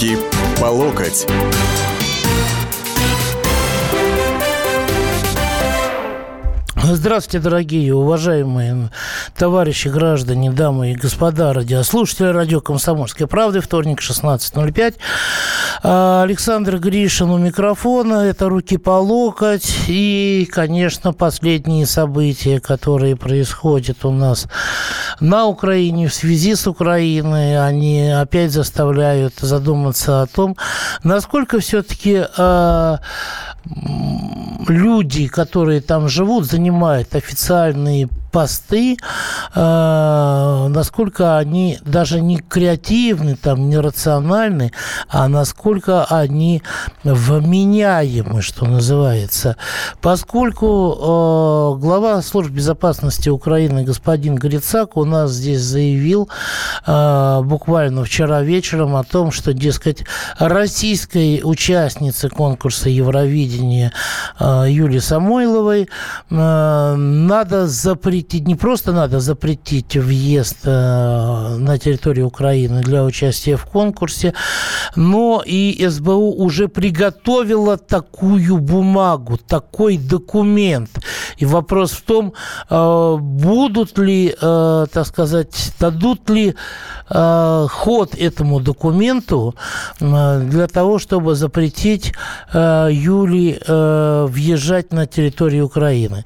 Руки по локоть. Здравствуйте, дорогие, уважаемые товарищи, граждане, дамы и господа радиослушатели радио «Комсомольская правда». Вторник, 16.05. А, Александр Гришин у микрофона. Это «Руки по локоть». И, конечно, последние события, которые происходят у нас на Украине в связи с Украиной, они опять заставляют задуматься о том, насколько все-таки э, люди, которые там живут, занимают официальные посты, э, насколько они даже не креативны, там, не рациональны, а насколько они вменяемы, что называется. Поскольку э, глава службы безопасности Украины господин Грицак у нас здесь заявил э, буквально вчера вечером о том, что, дескать, российской участнице конкурса Евровидения э, Юлии Самойловой э, надо запретить запретить, не просто надо запретить въезд э, на территорию Украины для участия в конкурсе, но и СБУ уже приготовила такую бумагу, такой документ. И вопрос в том, э, будут ли, э, так сказать, дадут ли ход этому документу для того, чтобы запретить Юли въезжать на территорию Украины.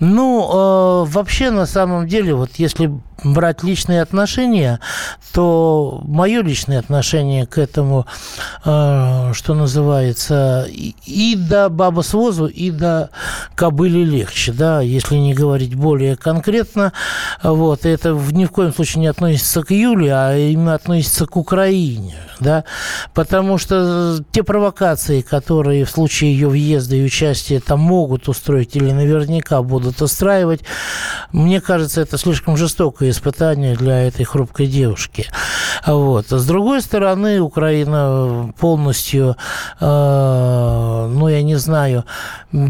Ну, вообще вообще, на самом деле, вот если брать личные отношения, то мое личное отношение к этому, э, что называется, и до баба с возу, и до кобыли легче, да, если не говорить более конкретно. Вот, это ни в коем случае не относится к Юле, а именно относится к Украине, да, потому что те провокации, которые в случае ее въезда и участия там могут устроить или наверняка будут устраивать, мне кажется, это слишком жестокое испытание для этой хрупкой девушки. Вот. С другой стороны, Украина полностью, э, ну, я не знаю,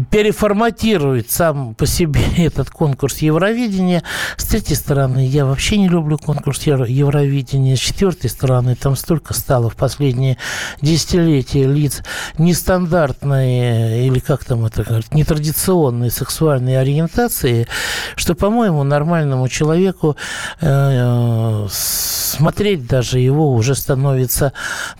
переформатирует сам по себе этот конкурс Евровидения. С третьей стороны, я вообще не люблю конкурс Евровидения. С четвертой стороны, там столько стало в последние десятилетия лиц нестандартной, или как там это говорят, нетрадиционной сексуальной ориентации, что, по-моему, нормальному человеку э, смотреть даже его уже становится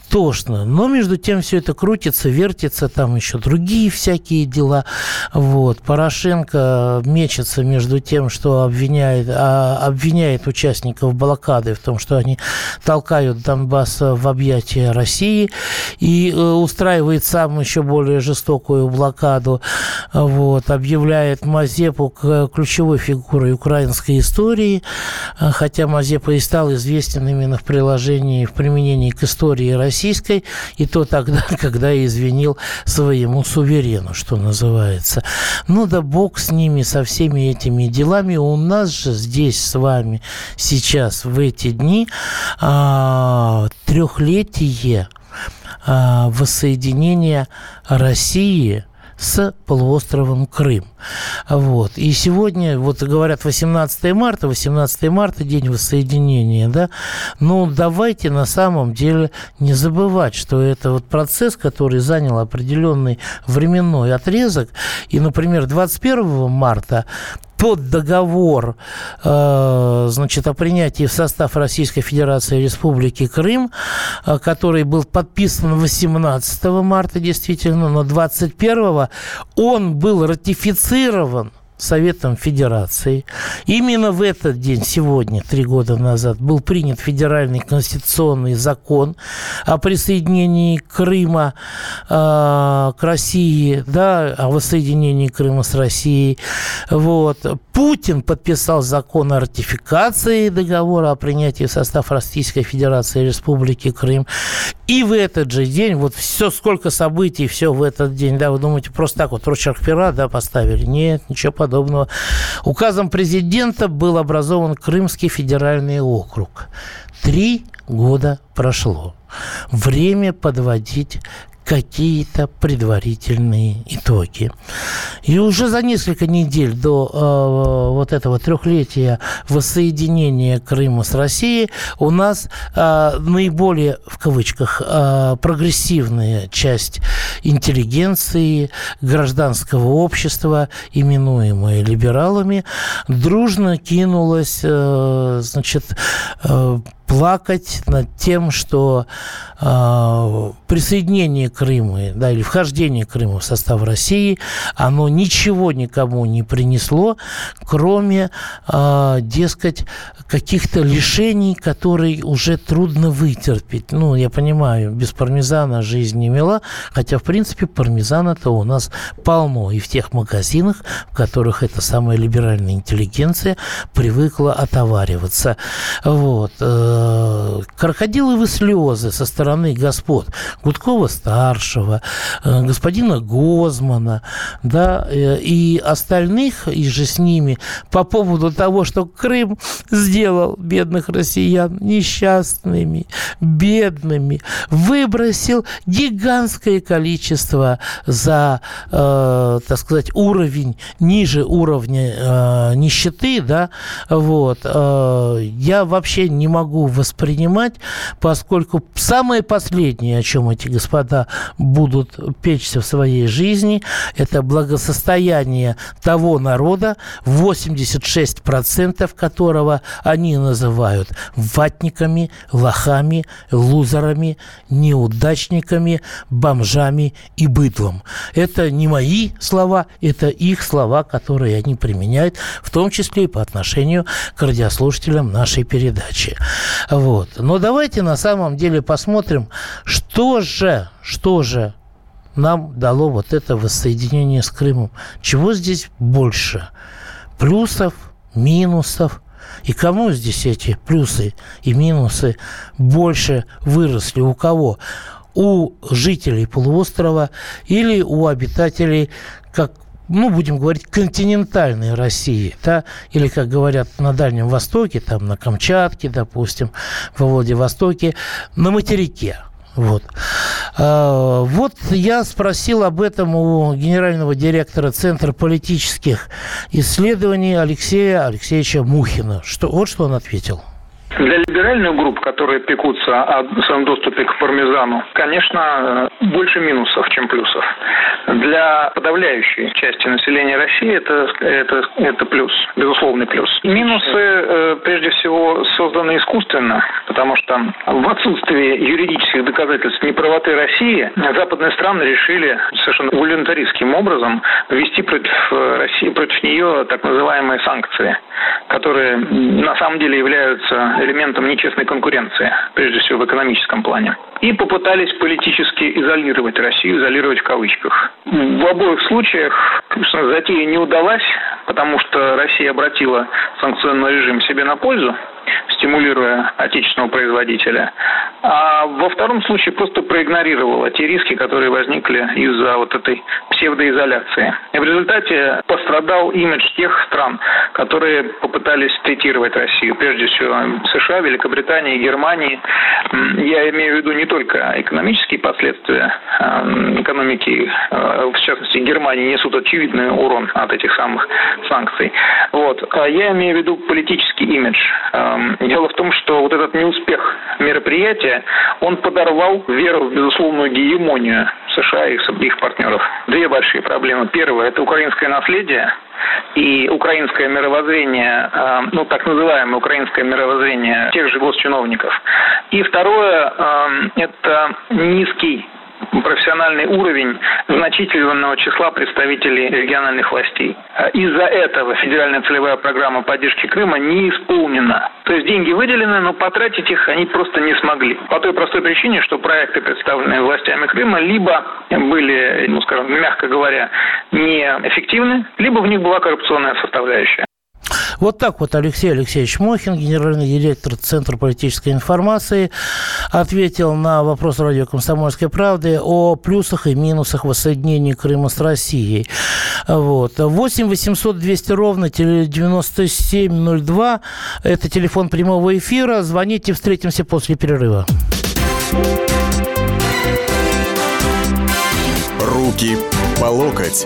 тошно. Но между тем все это крутится, вертится, там еще другие всякие дела. Вот. Порошенко мечется между тем, что обвиняет, а, обвиняет участников блокады в том, что они толкают Донбасс в объятия России и э, устраивает сам еще более жестокую блокаду. Вот. Объявляет Мазепу ключевой фигурой украинской истории, хотя Мазепа и стал известен именно в приложении, в применении к истории российской, и то тогда, когда извинил своему суверену, что называется. Ну да бог с ними, со всеми этими делами. У нас же здесь с вами сейчас, в эти дни, а, трехлетие а, воссоединения России – с полуостровом Крым. Вот. И сегодня, вот говорят, 18 марта, 18 марта, день воссоединения, да, ну, давайте на самом деле не забывать, что это вот процесс, который занял определенный временной отрезок, и, например, 21 марта тот договор, э, значит, о принятии в состав Российской Федерации Республики Крым, э, который был подписан 18 марта, действительно, но 21 он был ратифицирован Советом Федерации. Именно в этот день, сегодня, три года назад, был принят федеральный конституционный закон о присоединении Крыма э, к России, да, о воссоединении Крыма с Россией. Вот. Путин подписал закон о ратификации договора о принятии в состав Российской Федерации Республики Крым. И в этот же день, вот все, сколько событий, все в этот день, да, вы думаете, просто так вот рочерк пера, да, поставили? Нет, ничего подобного. Указом президента был образован Крымский федеральный округ. Три года прошло. Время подводить какие-то предварительные итоги. И уже за несколько недель до э, вот этого трехлетия воссоединения Крыма с Россией у нас э, наиболее, в кавычках, э, прогрессивная часть интеллигенции, гражданского общества, именуемая либералами, дружно кинулась, э, значит, э, плакать над тем, что э, присоединение Крыма, да, или вхождение Крыма в состав России, оно ничего никому не принесло, кроме, э, дескать, каких-то лишений, которые уже трудно вытерпеть. Ну, я понимаю, без пармезана жизнь не мила, хотя, в принципе, пармезана-то у нас полно и в тех магазинах, в которых эта самая либеральная интеллигенция привыкла отовариваться. Вот. Э, крокодиловые слезы со стороны господ Гудкова-старшего, э, господина Гозмана, да, э, и остальных, и же с ними, по поводу того, что Крым сделал бедных россиян несчастными, бедными, выбросил гигантское количество за, э, так сказать, уровень, ниже уровня э, нищеты, да, вот, э, я вообще не могу воспринимать, поскольку самое последнее, о чем эти господа будут печься в своей жизни, это благосостояние того народа, 86% которого они называют ватниками, лохами, лузерами, неудачниками, бомжами и быдлом. Это не мои слова, это их слова, которые они применяют, в том числе и по отношению к радиослушателям нашей передачи. Вот. Но давайте на самом деле посмотрим, что же, что же нам дало вот это воссоединение с Крымом. Чего здесь больше? Плюсов, минусов? И кому здесь эти плюсы и минусы больше выросли? У кого? У жителей полуострова или у обитателей, как ну, будем говорить, континентальной России, да, или, как говорят на Дальнем Востоке, там, на Камчатке, допустим, во Владивостоке, на материке. Вот. А, вот я спросил об этом у генерального директора Центра политических исследований Алексея Алексеевича Мухина. Что, вот что он ответил. Для либеральных групп, которые пекутся о своем доступе к пармезану, конечно, больше минусов, чем плюсов. Для подавляющей части населения России это, это, это плюс, безусловный плюс. Минусы, э, прежде всего, созданы искусственно, потому что в отсутствии юридических доказательств неправоты России западные страны решили совершенно волюнтаристским образом ввести против России, против нее так называемые санкции, которые на самом деле являются элементом нечестной конкуренции, прежде всего в экономическом плане. И попытались политически изолировать Россию, изолировать в кавычках. В обоих случаях, конечно, затея не удалась, потому что Россия обратила санкционный режим себе на пользу, стимулируя отечественного производителя. А во втором случае просто проигнорировала те риски, которые возникли из-за вот этой псевдоизоляции. И в результате пострадал имидж тех стран, которые попытались третировать Россию. Прежде всего США, Великобритании, Германии. Я имею в виду не только экономические последствия экономики, э, в частности Германии, несут очевидный урон от этих самых санкций. Вот. А я имею в виду политический имидж э, дело в том, что вот этот неуспех мероприятия, он подорвал веру в безусловную гегемонию США и их партнеров. Две большие проблемы. Первое – это украинское наследие, и украинское мировоззрение, эм, ну, так называемое украинское мировоззрение тех же госчиновников. И второе эм, – это низкий профессиональный уровень значительного числа представителей региональных властей. А из-за этого федеральная целевая программа поддержки Крыма не исполнена. То есть деньги выделены, но потратить их они просто не смогли. По той простой причине, что проекты, представленные властями Крыма, либо были, ну скажем, мягко говоря, неэффективны, либо в них была коррупционная составляющая. Вот так вот Алексей Алексеевич Мохин, генеральный директор Центра политической информации, ответил на вопрос радио «Комсомольской правды» о плюсах и минусах воссоединения Крыма с Россией. Вот. 8 800 200 ровно 9702. Это телефон прямого эфира. Звоните, встретимся после перерыва. Руки по локоть.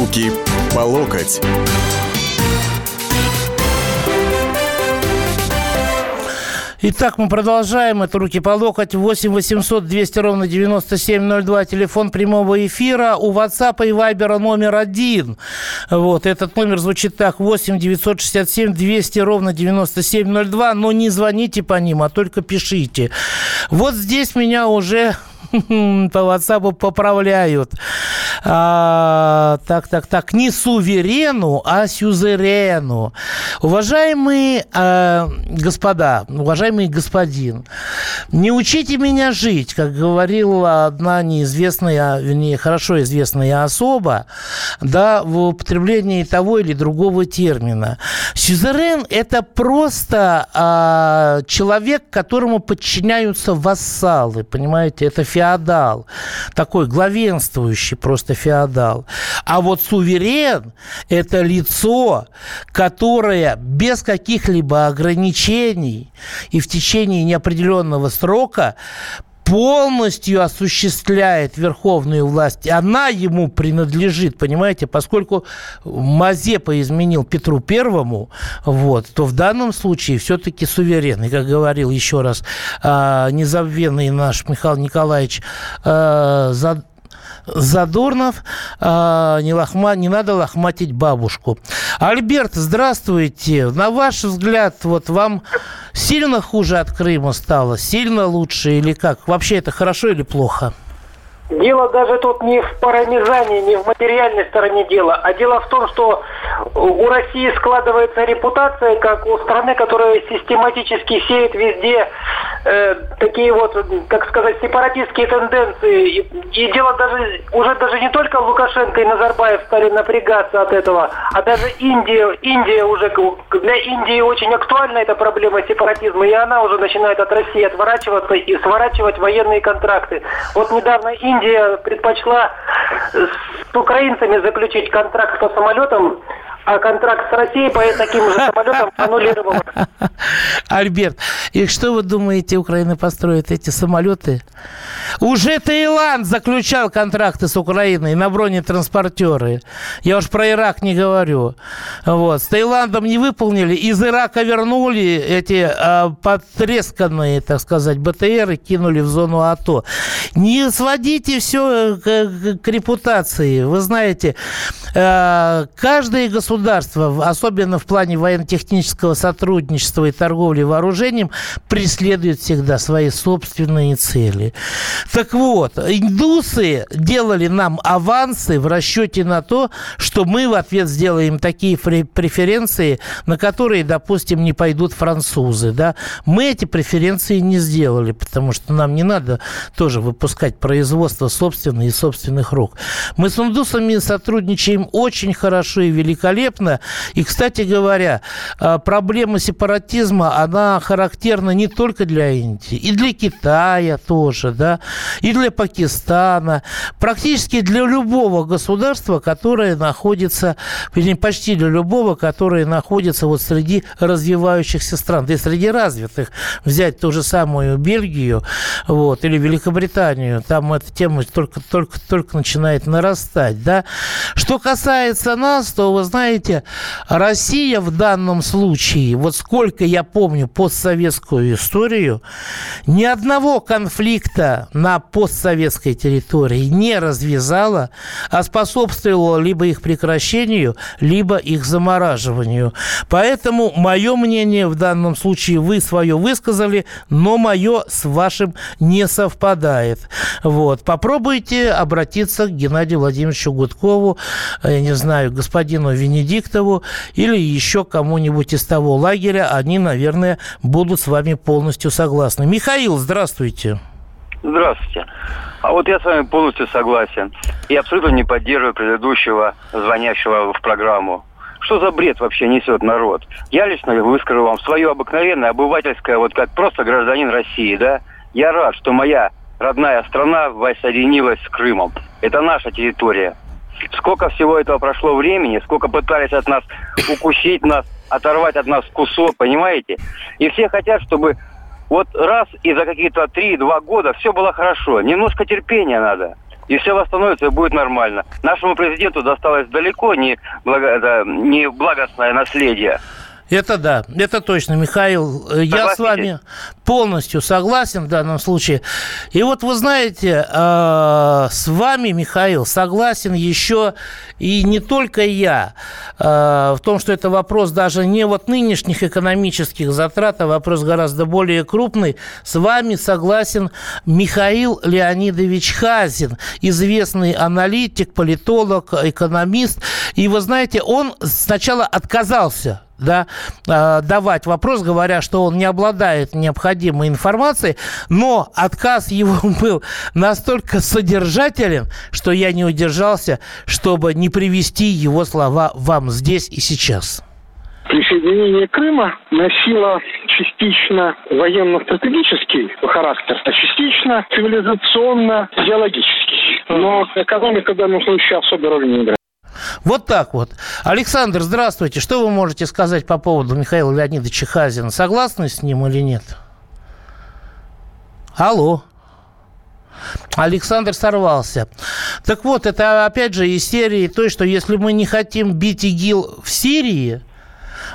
Руки по локоть. Итак, мы продолжаем. Это «Руки по локоть». 8 800 200 ровно 9702. Телефон прямого эфира. У WhatsApp и Viber номер один. Вот. Этот номер звучит так. 8 967 200 ровно 9702. Но не звоните по ним, а только пишите. Вот здесь меня уже по WhatsApp поправляют. А, так, так, так. Не суверену, а сюзерену. Уважаемые а, господа, уважаемый господин, не учите меня жить, как говорила одна неизвестная, вернее, хорошо известная особа, да, в употреблении того или другого термина. Сюзерен – это просто а, человек, которому подчиняются вассалы, понимаете, это феодал феодал, такой главенствующий просто феодал. А вот суверен – это лицо, которое без каких-либо ограничений и в течение неопределенного срока полностью осуществляет верховную власть. Она ему принадлежит, понимаете, поскольку Мазепа изменил Петру Первому, вот, то в данном случае все-таки суверен. И, как говорил еще раз а, незабвенный наш Михаил Николаевич а, Задорнов, а, не, лохма, не надо лохматить бабушку. Альберт, здравствуйте. На ваш взгляд, вот вам сильно хуже от Крыма стало? Сильно лучше или как? Вообще это хорошо или плохо? Дело даже тут не в парамизане, не в материальной стороне дела, а дело в том, что у России складывается репутация как у страны, которая систематически сеет везде э, такие вот, как сказать, сепаратистские тенденции. И, и дело даже уже даже не только Лукашенко и Назарбаев стали напрягаться от этого, а даже Индия, Индия уже для Индии очень актуальна эта проблема сепаратизма, и она уже начинает от России отворачиваться и сворачивать военные контракты. Вот недавно Индия предпочла с украинцами заключить контракт по самолетам, а контракт с Россией по таким же самолетам аннулировала. Альберт, и что вы думаете, Украина построит эти самолеты? Уже Таиланд заключал контракты с Украиной на бронетранспортеры. Я уж про Ирак не говорю. Вот. С Таиландом не выполнили. Из Ирака вернули эти а, потресканные, так сказать, БТРы, кинули в зону АТО. Не сводите все к, к репутации. Вы знаете, а, каждое государство, особенно в плане военно-технического сотрудничества и торговли вооружением, преследует всегда свои собственные цели. Так вот, индусы делали нам авансы в расчете на то, что мы в ответ сделаем такие преференции, на которые, допустим, не пойдут французы. Да? Мы эти преференции не сделали, потому что нам не надо тоже выпускать производство собственное и собственных рук. Мы с индусами сотрудничаем очень хорошо и великолепно. И, кстати говоря, а, проблема сепаратизма, она характерна не только для Индии, и для Китая тоже, да, и для Пакистана, практически для любого государства, которое находится, почти для любого, которое находится вот среди развивающихся стран, да и среди развитых. Взять ту же самую Бельгию, вот, или Великобританию, там эта тема только, только, только начинает нарастать, да. Что касается нас, то, вы знаете, Россия в данном случае, вот сколько я помню постсоветскую историю, ни одного конфликта на постсоветской территории не развязала, а способствовала либо их прекращению, либо их замораживанию. Поэтому мое мнение в данном случае вы свое высказали, но мое с вашим не совпадает. Вот. Попробуйте обратиться к Геннадию Владимировичу Гудкову, я не знаю, господину Венедиктову или еще кому-нибудь из того лагеря. Они, наверное, будут с вами полностью согласны. Михаил, здравствуйте. Здравствуйте. А вот я с вами полностью согласен. И абсолютно не поддерживаю предыдущего звонящего в программу. Что за бред вообще несет народ? Я лично выскажу вам свое обыкновенное, обывательское, вот как просто гражданин России, да? Я рад, что моя родная страна воссоединилась с Крымом. Это наша территория. Сколько всего этого прошло времени, сколько пытались от нас укусить нас, оторвать от нас кусок, понимаете? И все хотят, чтобы вот раз и за какие-то три-два года все было хорошо. Немножко терпения надо и все восстановится, и будет нормально. Нашему президенту досталось далеко не, благо, не благостное наследие. Это да, это точно, Михаил. Согласитесь? Я с вами полностью согласен в данном случае. И вот вы знаете, э, с вами, Михаил, согласен еще и не только я э, в том, что это вопрос даже не вот нынешних экономических затрат, а вопрос гораздо более крупный. С вами согласен Михаил Леонидович Хазин, известный аналитик, политолог, экономист. И вы знаете, он сначала отказался да, э, давать вопрос, говоря, что он не обладает необходимой информацией, но отказ его был настолько содержателен, что я не удержался, чтобы не привести его слова вам здесь и сейчас. Присоединение Крыма носило частично военно-стратегический характер, а частично цивилизационно-идеологический. Но экономика в данном случае особой роли не играет. Вот так вот. Александр, здравствуйте. Что вы можете сказать по поводу Михаила Леонидовича Хазина? Согласны с ним или нет? Алло. Александр сорвался. Так вот, это опять же из серии той, что если мы не хотим бить ИГИЛ в Сирии,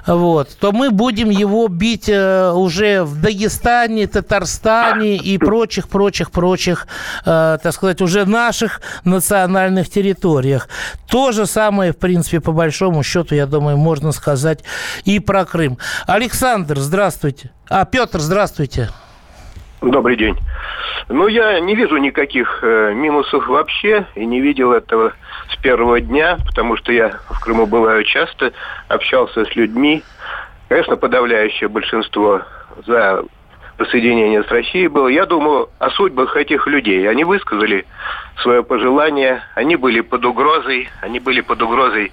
вот, то мы будем его бить э, уже в Дагестане, Татарстане и прочих, прочих, прочих, э, так сказать, уже наших национальных территориях. То же самое, в принципе, по большому счету, я думаю, можно сказать и про Крым. Александр, здравствуйте. А, Петр, здравствуйте. Добрый день. Ну, я не вижу никаких э, минусов вообще и не видел этого с первого дня, потому что я в Крыму бываю часто, общался с людьми. Конечно, подавляющее большинство за присоединение с Россией было. Я думаю о судьбах этих людей. Они высказали свое пожелание, они были под угрозой, они были под угрозой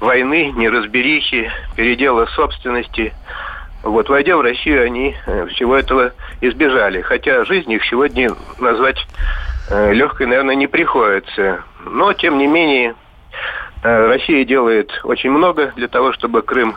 войны, неразберихи, передела собственности. Вот, войдя в Россию, они э, всего этого избежали. Хотя жизнь их сегодня назвать легкой, наверное, не приходится. Но, тем не менее, э, Россия делает очень много для того, чтобы Крым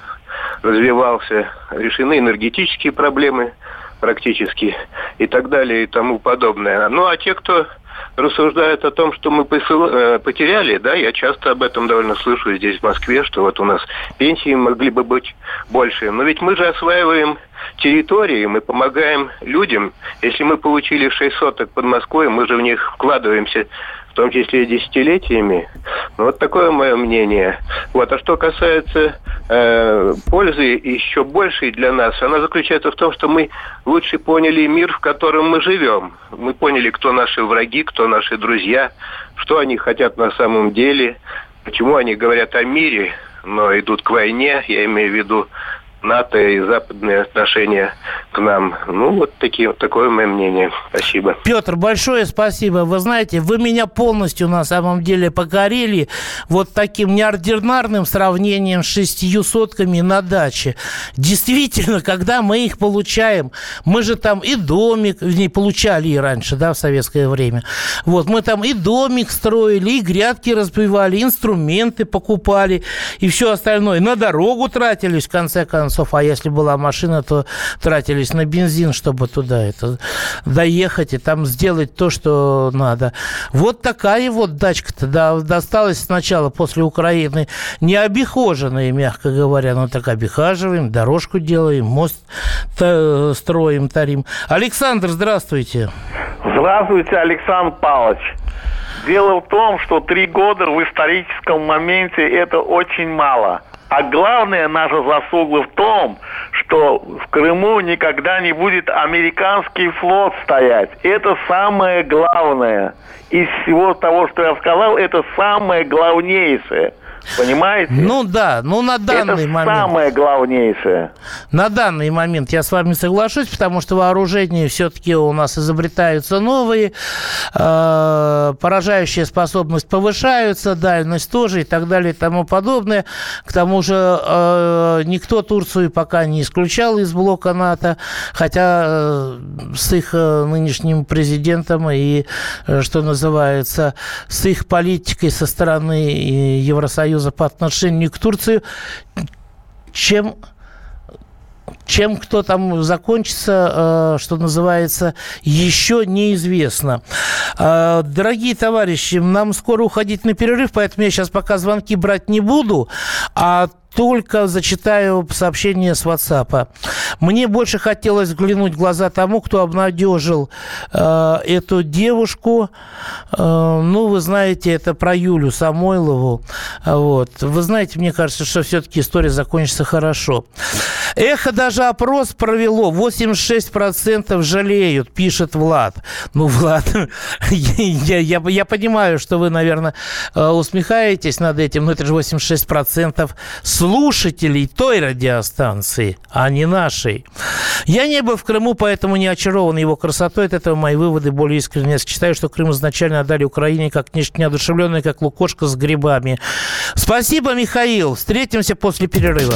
развивался. Решены энергетические проблемы практически и так далее и тому подобное. Ну, а те, кто рассуждают о том, что мы э, потеряли, да, я часто об этом довольно слышу здесь, в Москве, что вот у нас пенсии могли бы быть больше. Но ведь мы же осваиваем территории, мы помогаем людям. Если мы получили 6 соток под Москвой, мы же в них вкладываемся в том числе и десятилетиями. Ну, вот такое мое мнение. Вот. А что касается э, пользы еще большей для нас, она заключается в том, что мы лучше поняли мир, в котором мы живем. Мы поняли, кто наши враги, кто наши друзья, что они хотят на самом деле, почему они говорят о мире, но идут к войне, я имею в виду НАТО и западные отношения к нам. Ну, вот такие, такое мое мнение. Спасибо. Петр, большое спасибо. Вы знаете, вы меня полностью на самом деле покорили вот таким неординарным сравнением с шестью сотками на даче. Действительно, когда мы их получаем, мы же там и домик, не получали и раньше, да, в советское время. Вот, мы там и домик строили, и грядки разбивали, инструменты покупали, и все остальное. На дорогу тратились, в конце концов концов, а если была машина, то тратились на бензин, чтобы туда это доехать и там сделать то, что надо. Вот такая вот дачка-то да, досталась сначала после Украины не обихоженная, мягко говоря, но так обихаживаем, дорожку делаем, мост строим, тарим. Александр, здравствуйте. Здравствуйте, Александр Павлович. Дело в том, что три года в историческом моменте это очень мало – а главное наша заслуга в том, что в Крыму никогда не будет американский флот стоять. Это самое главное. Из всего того, что я сказал, это самое главнейшее. Понимаете? Ну да, ну на данный Это момент. самое главнейшее. На данный момент я с вами соглашусь, потому что вооружения все-таки у нас изобретаются новые, э, поражающая способность повышаются, дальность тоже и так далее и тому подобное. К тому же э, никто Турцию пока не исключал из блока НАТО, хотя э, с их э, нынешним президентом и, э, что называется, с их политикой со стороны э, Евросоюза по отношению к Турции, чем чем кто там закончится, э, что называется, еще неизвестно. Э, дорогие товарищи, нам скоро уходить на перерыв, поэтому я сейчас пока звонки брать не буду, а только зачитаю сообщение с WhatsApp. Мне больше хотелось взглянуть в глаза тому, кто обнадежил э, эту девушку. Э, ну, вы знаете, это про Юлю Самойлову. Вот. Вы знаете, мне кажется, что все-таки история закончится хорошо. Эхо даже опрос провело. 86% жалеют, пишет Влад. Ну, Влад, я, я, я понимаю, что вы, наверное, э, усмехаетесь над этим, но это же 86% слушателей той радиостанции, а не нашей. Я не был в Крыму, поэтому не очарован его красотой. От этого мои выводы более искренне. Я считаю, что Крым изначально отдали Украине как нечто неодушевленное, как лукошка с грибами. Спасибо, Михаил. Встретимся после перерыва.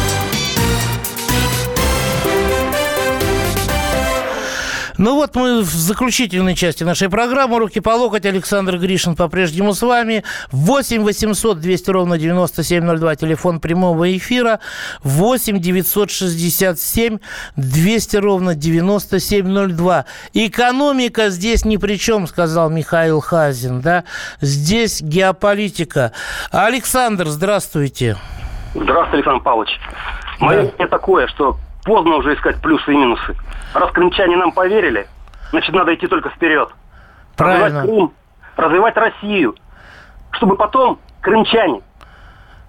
Ну вот мы в заключительной части нашей программы «Руки по локоть». Александр Гришин по-прежнему с вами. 8 800 200 ровно 9702. Телефон прямого эфира. 8 967 200 ровно 9702. Экономика здесь ни при чем, сказал Михаил Хазин. Да? Здесь геополитика. Александр, здравствуйте. Здравствуйте, Александр Павлович. Мое мнение такое, что поздно уже искать плюсы и минусы. Раз крымчане нам поверили, значит, надо идти только вперед. Правильно. Развивать Крым, развивать Россию, чтобы потом крымчане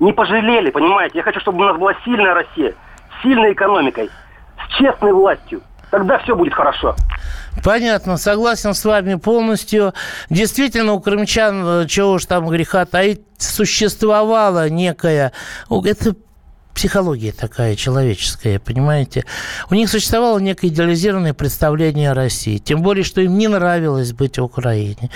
не пожалели, понимаете? Я хочу, чтобы у нас была сильная Россия, с сильной экономикой, с честной властью. Тогда все будет хорошо. Понятно, согласен с вами полностью. Действительно, у крымчан, э, чего уж там греха таить, существовала некая... Это психология такая человеческая, понимаете? У них существовало некое идеализированное представление о России. Тем более, что им не нравилось быть в Украине.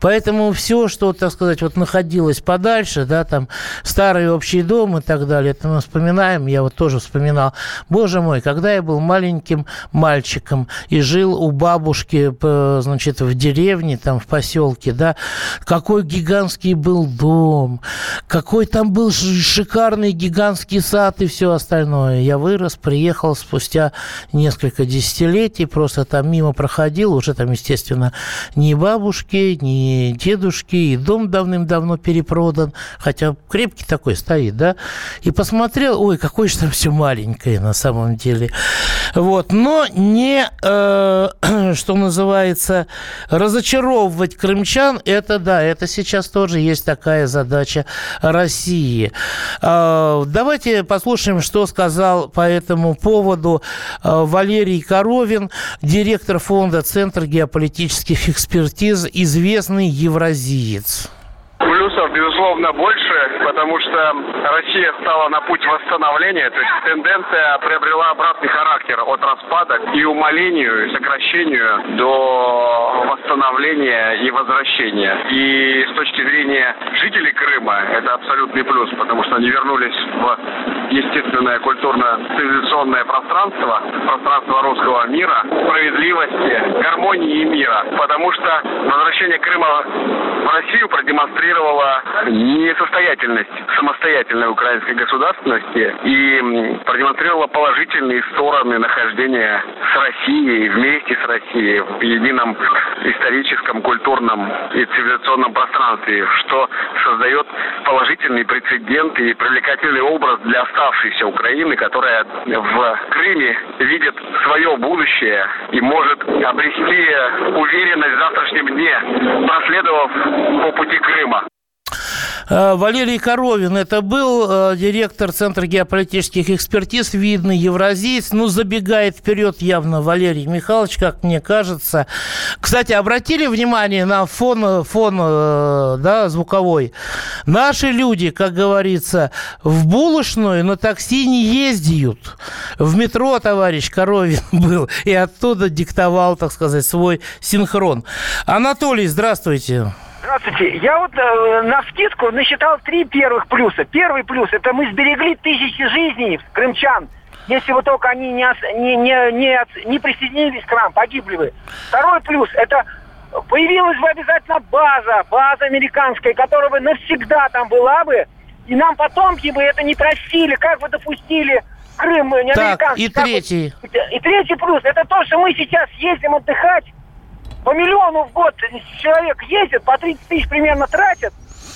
Поэтому все, что, так сказать, вот находилось подальше, да, там старый общий дом и так далее, это мы вспоминаем, я вот тоже вспоминал. Боже мой, когда я был маленьким мальчиком и жил у бабушки, значит, в деревне, там, в поселке, да, какой гигантский был дом, какой там был шикарный гигантский сад и все остальное. Я вырос, приехал спустя несколько десятилетий, просто там мимо проходил, уже там, естественно, ни бабушки, ни дедушки, и дом давным-давно перепродан, хотя крепкий такой стоит, да, и посмотрел, ой, какое же там все маленькое на самом деле. Вот, но не, э, что называется, разочаровывать крымчан, это да, это сейчас тоже есть такая задача России. Э, давайте послушаем, что сказал по этому поводу э, Валерий Коровин, директор фонда Центр геополитических экспертиз, известный евразиец. Плюс плюсов, безусловно, больше, потому что Россия стала на путь восстановления, то есть тенденция приобрела обратный характер от распада и умолению, и сокращению до восстановления и возвращения. И с точки зрения жителей Крыма это абсолютный плюс, потому что они вернулись в естественное культурно-цивилизационное пространство, пространство русского мира, справедливости, гармонии и мира. Потому что возвращение Крыма в Россию продемонстрировало несостоятельность самостоятельной украинской государственности и продемонстрировало положительные стороны нахождения с Россией, вместе с Россией в едином историческом, культурном и цивилизационном пространстве, что создает положительный прецедент и привлекательный образ для оставшейся Украины, которая в Крыме видит свое будущее и может обрести уверенность в завтрашнем дне, проследовав по пути Крыма. Э, Валерий Коровин, это был э, директор Центра геополитических экспертиз, видный евразиец. Ну, забегает вперед явно Валерий Михайлович, как мне кажется. Кстати, обратили внимание на фон, фон э, да, звуковой? Наши люди, как говорится, в булочную на такси не ездят. В метро товарищ Коровин был и оттуда диктовал, так сказать, свой синхрон. Анатолий, здравствуйте. Здравствуйте. Я вот э, на скидку насчитал три первых плюса. Первый плюс – это мы сберегли тысячи жизней крымчан. Если бы только они не, не, не, не, не присоединились к нам, погибли бы. Второй плюс – это появилась бы обязательно база, база американская, которая бы навсегда там была бы, и нам потомки бы это не простили, как бы допустили Крым не так, и третий. Бы, и третий плюс – это то, что мы сейчас ездим отдыхать по миллиону в год человек ездит, по 30 тысяч примерно тратят,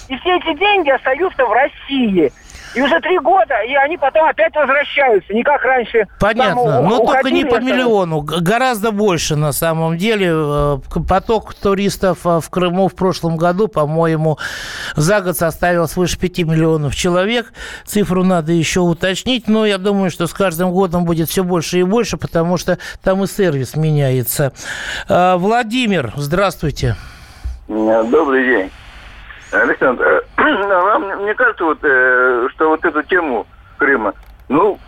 и все эти деньги остаются в России. И уже три года, и они потом опять возвращаются, не как раньше. Понятно, но только не по миллиону, гораздо больше на самом деле. Э, поток туристов э, в Крыму в прошлом году, по-моему, за год составил свыше 5 миллионов человек. Цифру надо еще уточнить, но я думаю, что с каждым годом будет все больше и больше, потому что там и сервис меняется. Э, Владимир, здравствуйте. Добрый день. Александр, вам, мне кажется, вот, э, что вот эту тему Крыма, ну,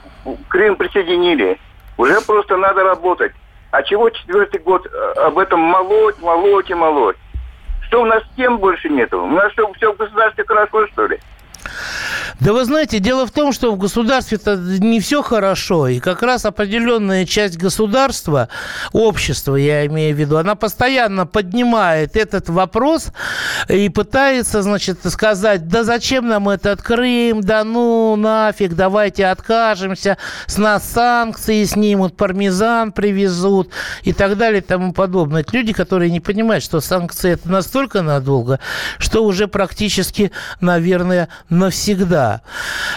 Крым присоединили, уже просто надо работать. А чего четвертый год э, об этом молоть, молоть и молоть? Что у нас тем больше нету? У нас что, все в государстве хорошо, что ли? Да вы знаете, дело в том, что в государстве-то не все хорошо, и как раз определенная часть государства, общества, я имею в виду, она постоянно поднимает этот вопрос и пытается, значит, сказать, да зачем нам этот Крым, да ну нафиг, давайте откажемся, с нас санкции снимут, пармезан привезут и так далее и тому подобное. Это люди, которые не понимают, что санкции это настолько надолго, что уже практически, наверное, навсегда.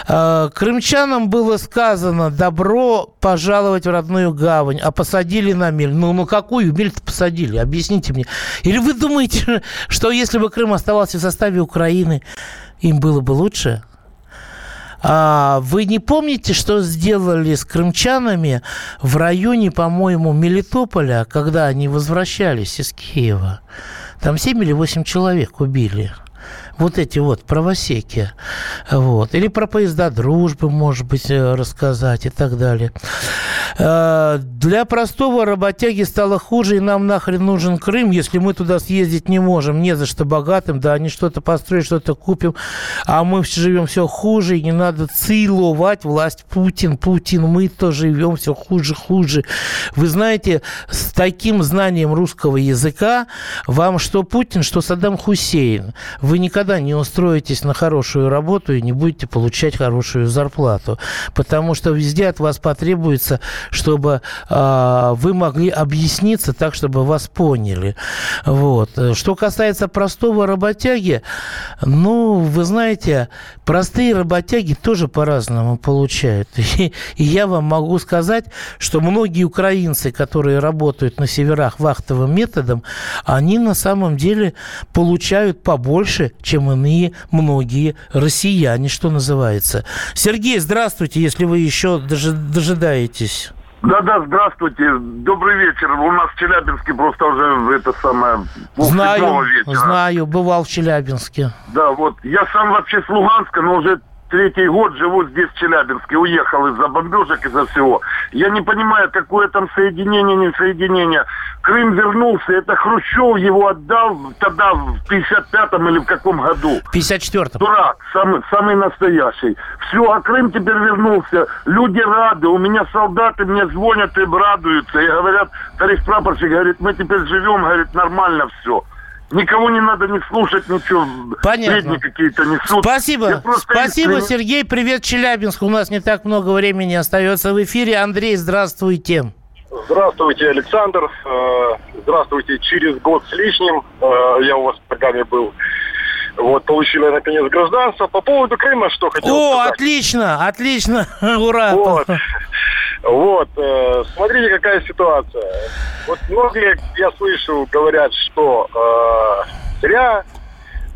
А, крымчанам было сказано добро пожаловать в родную гавань, а посадили на мель. Ну, ну какую мель-то посадили? Объясните мне. Или вы думаете, что если бы Крым оставался в составе Украины, им было бы лучше? А вы не помните, что сделали с крымчанами в районе, по-моему, Мелитополя, когда они возвращались из Киева? Там 7 или 8 человек убили вот эти вот правосеки. Вот. Или про поезда дружбы, может быть, э, рассказать и так далее. Э, для простого работяги стало хуже, и нам нахрен нужен Крым, если мы туда съездить не можем. Не за что богатым, да, они что-то построят, что-то купим, а мы живем все хуже, и не надо циловать власть Путин, Путин, мы тоже живем все хуже, хуже. Вы знаете, с таким знанием русского языка вам что Путин, что Саддам Хусейн. Вы никогда не устроитесь на хорошую работу и не будете получать хорошую зарплату, потому что везде от вас потребуется чтобы э, вы могли объясниться так, чтобы вас поняли. Вот. Что касается простого работяги, ну, вы знаете, простые работяги тоже по-разному получают. И, и я вам могу сказать, что многие украинцы, которые работают на северах вахтовым методом, они на самом деле получают побольше, чем иные многие россияне, что называется. Сергей, здравствуйте, если вы еще дожидаетесь. Да-да, здравствуйте. Добрый вечер. У нас в Челябинске просто уже это самое... Знаю, вечера. знаю, бывал в Челябинске. Да, вот. Я сам вообще с Луганска, но уже третий год живу здесь, в Челябинске. Уехал из-за бомбежек, из-за всего. Я не понимаю, какое там соединение, не соединение. Крым вернулся, это Хрущев его отдал тогда в 55-м или в каком году? В 54-м. Дурак, самый, самый настоящий. Все, а Крым теперь вернулся. Люди рады, у меня солдаты мне звонят и радуются. И говорят, товарищ прапорщик, говорит, мы теперь живем, говорит, нормально все. Никого не надо не слушать, ничего. Понятно. какие-то несут. Спасибо. Спасибо, искренне... Сергей. Привет, Челябинск. У нас не так много времени остается в эфире. Андрей, здравствуйте. Здравствуйте, Александр. Э, здравствуйте. Через год с лишним э, я у вас в программе был. Вот, получили, наконец, гражданство. По поводу Крыма что хотел О, сказать. отлично, отлично. Ура. Вот. Вот, э, смотрите, какая ситуация. Вот многие, я слышу, говорят, что э, зря,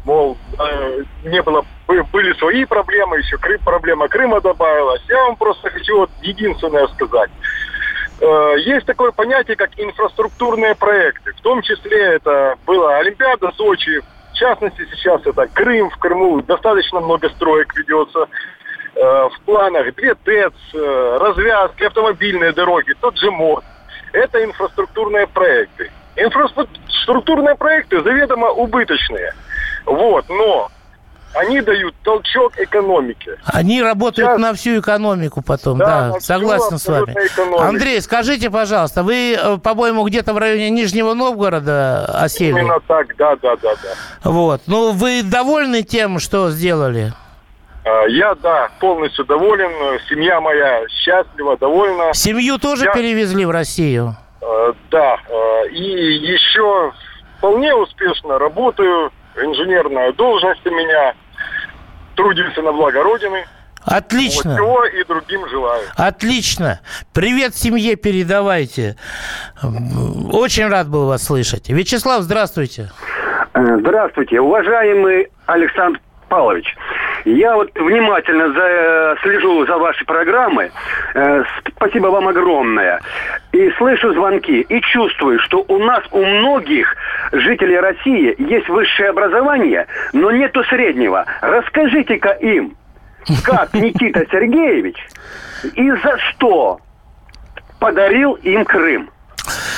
мол, э, не было, были свои проблемы, еще Крым, проблема Крыма добавилась. Я вам просто хочу вот единственное сказать. Э, есть такое понятие, как инфраструктурные проекты. В том числе это была Олимпиада Сочи, в частности сейчас это Крым, в Крыму достаточно много строек ведется. Э, в планах две ТЭЦ, э, развязки, автомобильные дороги, тот же мост. Это инфраструктурные проекты. Инфраструктурные проекты заведомо убыточные. Вот, но они дают толчок экономике. Они работают Сейчас... на всю экономику потом, да, да согласен с вами. Экономику. Андрей, скажите, пожалуйста, вы, э, по-моему, где-то в районе Нижнего Новгорода осели? Именно так, да, да, да, да. Вот, ну вы довольны тем, что сделали? А, я, да, полностью доволен. Семья моя счастлива, довольна. Семью тоже Я... перевезли в Россию? А, да. А, и еще вполне успешно работаю. Инженерная должность у меня. Трудился на благо Родины. Отлично. Вот чего и другим желаю. Отлично. Привет семье передавайте. Очень рад был вас слышать. Вячеслав, здравствуйте. Э, здравствуйте. Уважаемый Александр Павлович, я вот внимательно за, э, слежу за вашей программой. Э, спасибо вам огромное. И слышу звонки, и чувствую, что у нас у многих жителей России есть высшее образование, но нету среднего. Расскажите-ка им, как Никита Сергеевич и за что подарил им Крым.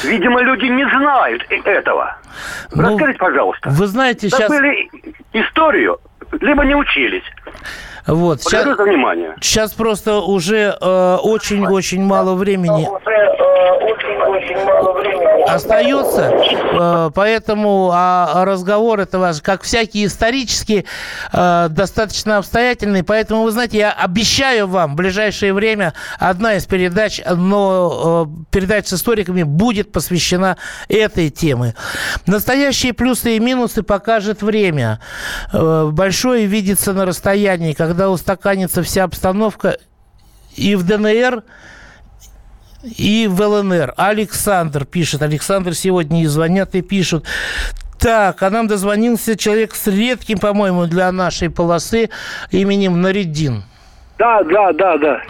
Видимо, люди не знают этого. Ну, Расскажите, пожалуйста. Вы знаете, сейчас... Забыли историю либо не учились. Вот. Сейчас, за внимание. Сейчас просто уже э, очень-очень э, мало времени. Остается, э, поэтому а, разговор это ваш, как всякий исторический, э, достаточно обстоятельный. Поэтому, вы знаете, я обещаю вам в ближайшее время одна из передач, но э, передач с историками будет посвящена этой теме. Настоящие плюсы и минусы покажет время. Большое видится на расстоянии, когда устаканится вся обстановка и в ДНР, и в ЛНР. Александр пишет. Александр сегодня и звонят, и пишут. Так, а нам дозвонился человек с редким, по-моему, для нашей полосы именем Наридин. Да, да, да, да.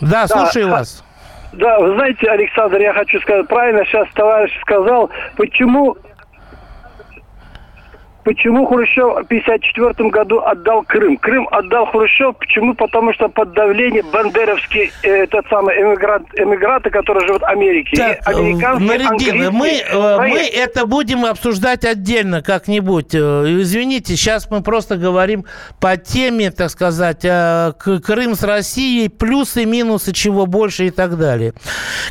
Да, слушаю да. вас. Да, вы знаете, Александр, я хочу сказать, правильно сейчас товарищ сказал, почему Почему Хрущев в 1954 году отдал Крым? Крым отдал Хрущев. Почему? Потому что под давлением бандеровские э, этот самый эмигрант, эмигранты, которые живут в Америке. Так, американские, мы, э, мы это будем обсуждать отдельно как-нибудь. Э, извините, сейчас мы просто говорим по теме, так сказать, э, Крым с Россией, плюсы, минусы, чего больше и так далее.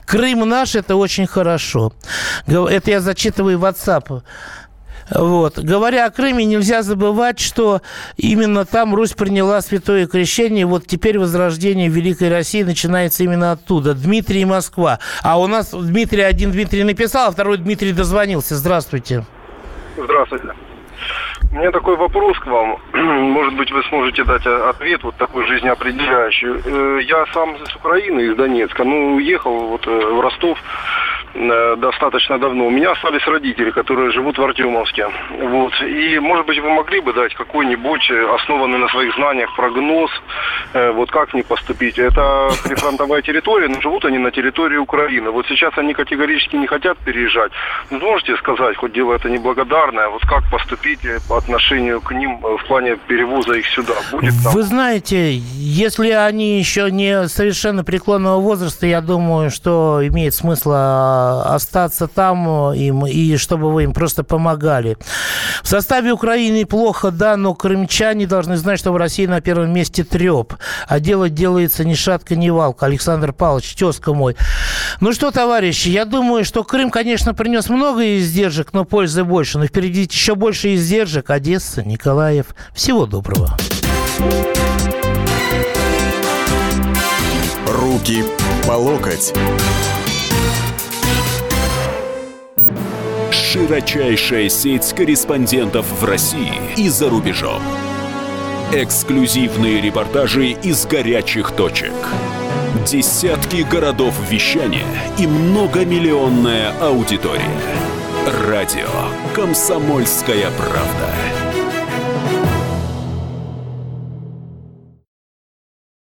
Крым наш, это очень хорошо. Это я зачитываю WhatsApp. Вот. Говоря о Крыме, нельзя забывать, что именно там Русь приняла святое крещение. Вот теперь возрождение Великой России начинается именно оттуда. Дмитрий и Москва. А у нас Дмитрий один Дмитрий написал, а второй Дмитрий дозвонился. Здравствуйте. Здравствуйте. У меня такой вопрос к вам. Может быть, вы сможете дать ответ вот такой жизнеопределяющий. Э, я сам из Украины, из Донецка. Ну, уехал вот э, в Ростов достаточно давно. У меня остались родители, которые живут в Артемовске. Вот. И, может быть, вы могли бы дать какой-нибудь, э, основанный на своих знаниях, прогноз, э, вот как не поступить. Это прифронтовая территория, но живут они на территории Украины. Вот сейчас они категорически не хотят переезжать. Вы можете сказать, хоть дело это неблагодарное, вот как поступить э, по отношению к ним э, в плане перевоза их сюда? Будет там? Вы знаете, если они еще не совершенно преклонного возраста, я думаю, что имеет смысл а, остаться там э, им, и чтобы вы им просто помогали. В составе Украины плохо, да, но крымчане должны знать, что в России на первом месте треп. А дело делается ни шатка, ни валка. Александр Павлович, тезка мой. Ну что, товарищи, я думаю, что Крым, конечно, принес много издержек, но пользы больше. Но впереди еще больше издержек. Одесса, Николаев. Всего доброго. Руки по локоть. Широчайшая сеть корреспондентов в России и за рубежом. Эксклюзивные репортажи из горячих точек. Десятки городов вещания и многомиллионная аудитория. Радио «Комсомольская правда».